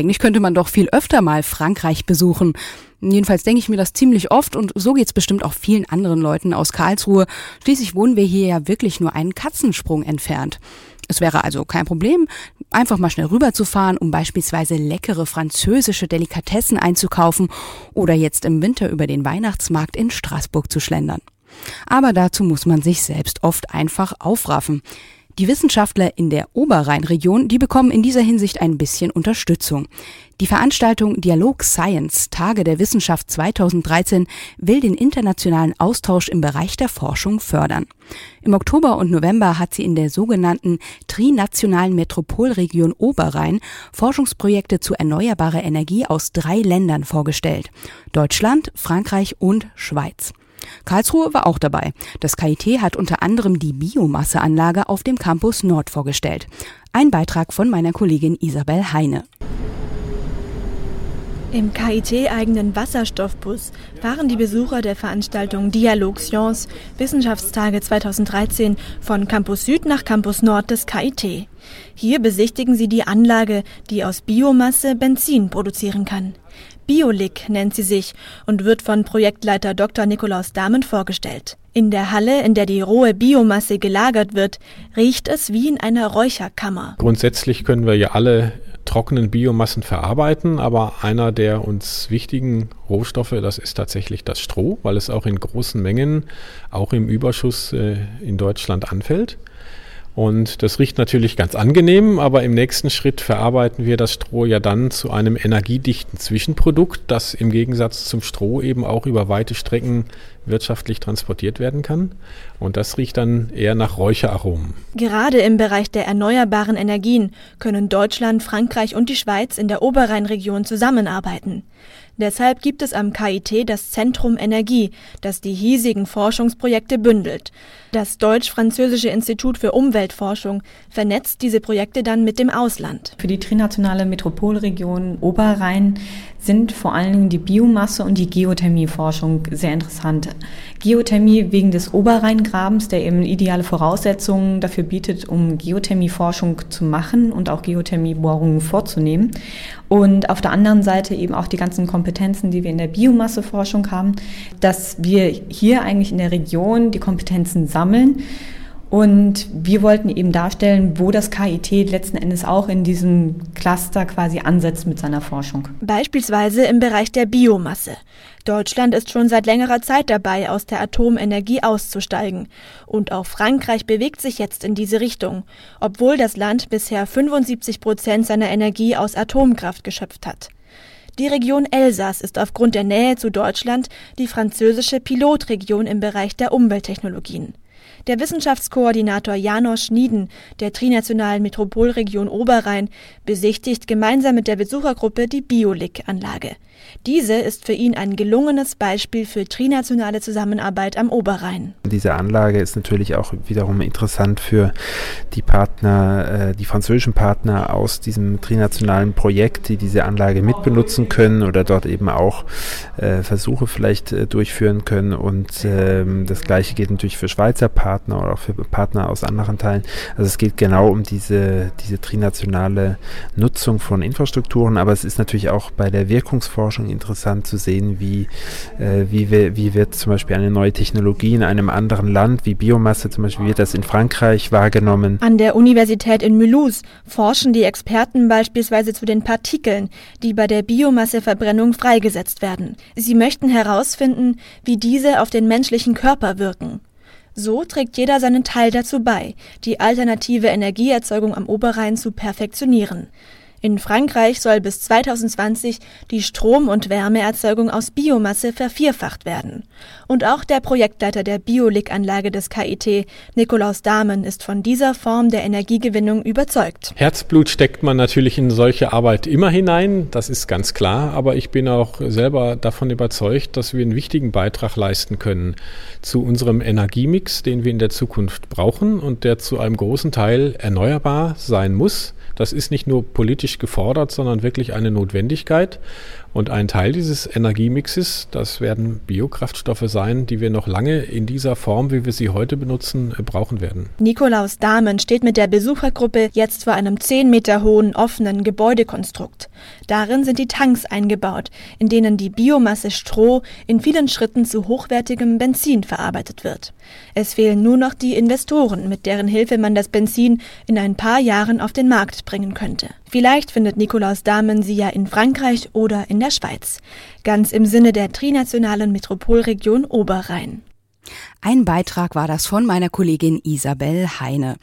Eigentlich könnte man doch viel öfter mal Frankreich besuchen. Jedenfalls denke ich mir das ziemlich oft und so geht's bestimmt auch vielen anderen Leuten aus Karlsruhe. Schließlich wohnen wir hier ja wirklich nur einen Katzensprung entfernt. Es wäre also kein Problem, einfach mal schnell rüberzufahren, um beispielsweise leckere französische Delikatessen einzukaufen oder jetzt im Winter über den Weihnachtsmarkt in Straßburg zu schlendern. Aber dazu muss man sich selbst oft einfach aufraffen. Die Wissenschaftler in der Oberrheinregion, die bekommen in dieser Hinsicht ein bisschen Unterstützung. Die Veranstaltung Dialog Science Tage der Wissenschaft 2013 will den internationalen Austausch im Bereich der Forschung fördern. Im Oktober und November hat sie in der sogenannten trinationalen Metropolregion Oberrhein Forschungsprojekte zu erneuerbarer Energie aus drei Ländern vorgestellt. Deutschland, Frankreich und Schweiz. Karlsruhe war auch dabei. Das KIT hat unter anderem die Biomasseanlage auf dem Campus Nord vorgestellt. Ein Beitrag von meiner Kollegin Isabel Heine. Im KIT-eigenen Wasserstoffbus fahren die Besucher der Veranstaltung Dialog Science Wissenschaftstage 2013 von Campus Süd nach Campus Nord des KIT. Hier besichtigen sie die Anlage, die aus Biomasse Benzin produzieren kann. Biolik nennt sie sich und wird von Projektleiter Dr. Nikolaus Dahmen vorgestellt. In der Halle, in der die rohe Biomasse gelagert wird, riecht es wie in einer Räucherkammer. Grundsätzlich können wir ja alle trockenen Biomassen verarbeiten, aber einer der uns wichtigen Rohstoffe, das ist tatsächlich das Stroh, weil es auch in großen Mengen, auch im Überschuss äh, in Deutschland anfällt. Und das riecht natürlich ganz angenehm, aber im nächsten Schritt verarbeiten wir das Stroh ja dann zu einem energiedichten Zwischenprodukt, das im Gegensatz zum Stroh eben auch über weite Strecken wirtschaftlich transportiert werden kann. Und das riecht dann eher nach Räucheraromen. Gerade im Bereich der erneuerbaren Energien können Deutschland, Frankreich und die Schweiz in der Oberrheinregion zusammenarbeiten. Deshalb gibt es am KIT das Zentrum Energie, das die hiesigen Forschungsprojekte bündelt. Das Deutsch-Französische Institut für Umweltforschung vernetzt diese Projekte dann mit dem Ausland. Für die trinationale Metropolregion Oberrhein sind vor allen Dingen die Biomasse und die Geothermieforschung sehr interessant. Geothermie wegen des Oberrheingrabens, der eben ideale Voraussetzungen dafür bietet, um Geothermieforschung zu machen und auch Geothermiebohrungen vorzunehmen. Und auf der anderen Seite eben auch die ganzen Kompetenzen, die wir in der Biomasseforschung haben, dass wir hier eigentlich in der Region die Kompetenzen sammeln und wir wollten eben darstellen, wo das KIT letzten Endes auch in diesem Cluster quasi ansetzt mit seiner Forschung. Beispielsweise im Bereich der Biomasse. Deutschland ist schon seit längerer Zeit dabei, aus der Atomenergie auszusteigen. Und auch Frankreich bewegt sich jetzt in diese Richtung, obwohl das Land bisher 75 Prozent seiner Energie aus Atomkraft geschöpft hat. Die Region Elsass ist aufgrund der Nähe zu Deutschland die französische Pilotregion im Bereich der Umwelttechnologien. Der Wissenschaftskoordinator Janosch Schnieden der trinationalen Metropolregion Oberrhein besichtigt gemeinsam mit der Besuchergruppe die Biolik-Anlage. Diese ist für ihn ein gelungenes Beispiel für trinationale Zusammenarbeit am Oberrhein. Diese Anlage ist natürlich auch wiederum interessant für die Partner, äh, die französischen Partner aus diesem trinationalen Projekt, die diese Anlage mitbenutzen können oder dort eben auch äh, Versuche vielleicht äh, durchführen können. Und ähm, das Gleiche geht natürlich für Schweizer Partner oder auch für Partner aus anderen Teilen. Also es geht genau um diese, diese trinationale Nutzung von Infrastrukturen, aber es ist natürlich auch bei der Wirkungsforschung Forschung interessant zu sehen, wie, äh, wie, wir, wie wird zum Beispiel eine neue Technologie in einem anderen Land, wie Biomasse zum Beispiel, wird das in Frankreich wahrgenommen. An der Universität in Mulhouse forschen die Experten beispielsweise zu den Partikeln, die bei der Biomasseverbrennung freigesetzt werden. Sie möchten herausfinden, wie diese auf den menschlichen Körper wirken. So trägt jeder seinen Teil dazu bei, die alternative Energieerzeugung am Oberrhein zu perfektionieren. In Frankreich soll bis 2020 die Strom- und Wärmeerzeugung aus Biomasse vervierfacht werden. Und auch der Projektleiter der Biolik-Anlage des KIT, Nikolaus Dahmen, ist von dieser Form der Energiegewinnung überzeugt. Herzblut steckt man natürlich in solche Arbeit immer hinein, das ist ganz klar, aber ich bin auch selber davon überzeugt, dass wir einen wichtigen Beitrag leisten können zu unserem Energiemix, den wir in der Zukunft brauchen und der zu einem großen Teil erneuerbar sein muss. Das ist nicht nur politisch gefordert, sondern wirklich eine Notwendigkeit. Und ein Teil dieses Energiemixes, das werden Biokraftstoffe sein, die wir noch lange in dieser Form, wie wir sie heute benutzen, brauchen werden. Nikolaus Dahmen steht mit der Besuchergruppe jetzt vor einem 10 Meter hohen offenen Gebäudekonstrukt. Darin sind die Tanks eingebaut, in denen die Biomasse Stroh in vielen Schritten zu hochwertigem Benzin verarbeitet wird. Es fehlen nur noch die Investoren, mit deren Hilfe man das Benzin in ein paar Jahren auf den Markt bringen könnte. Vielleicht findet Nikolaus Dahmen sie ja in Frankreich oder in der Schweiz, ganz im Sinne der trinationalen Metropolregion Oberrhein. Ein Beitrag war das von meiner Kollegin Isabel Heine.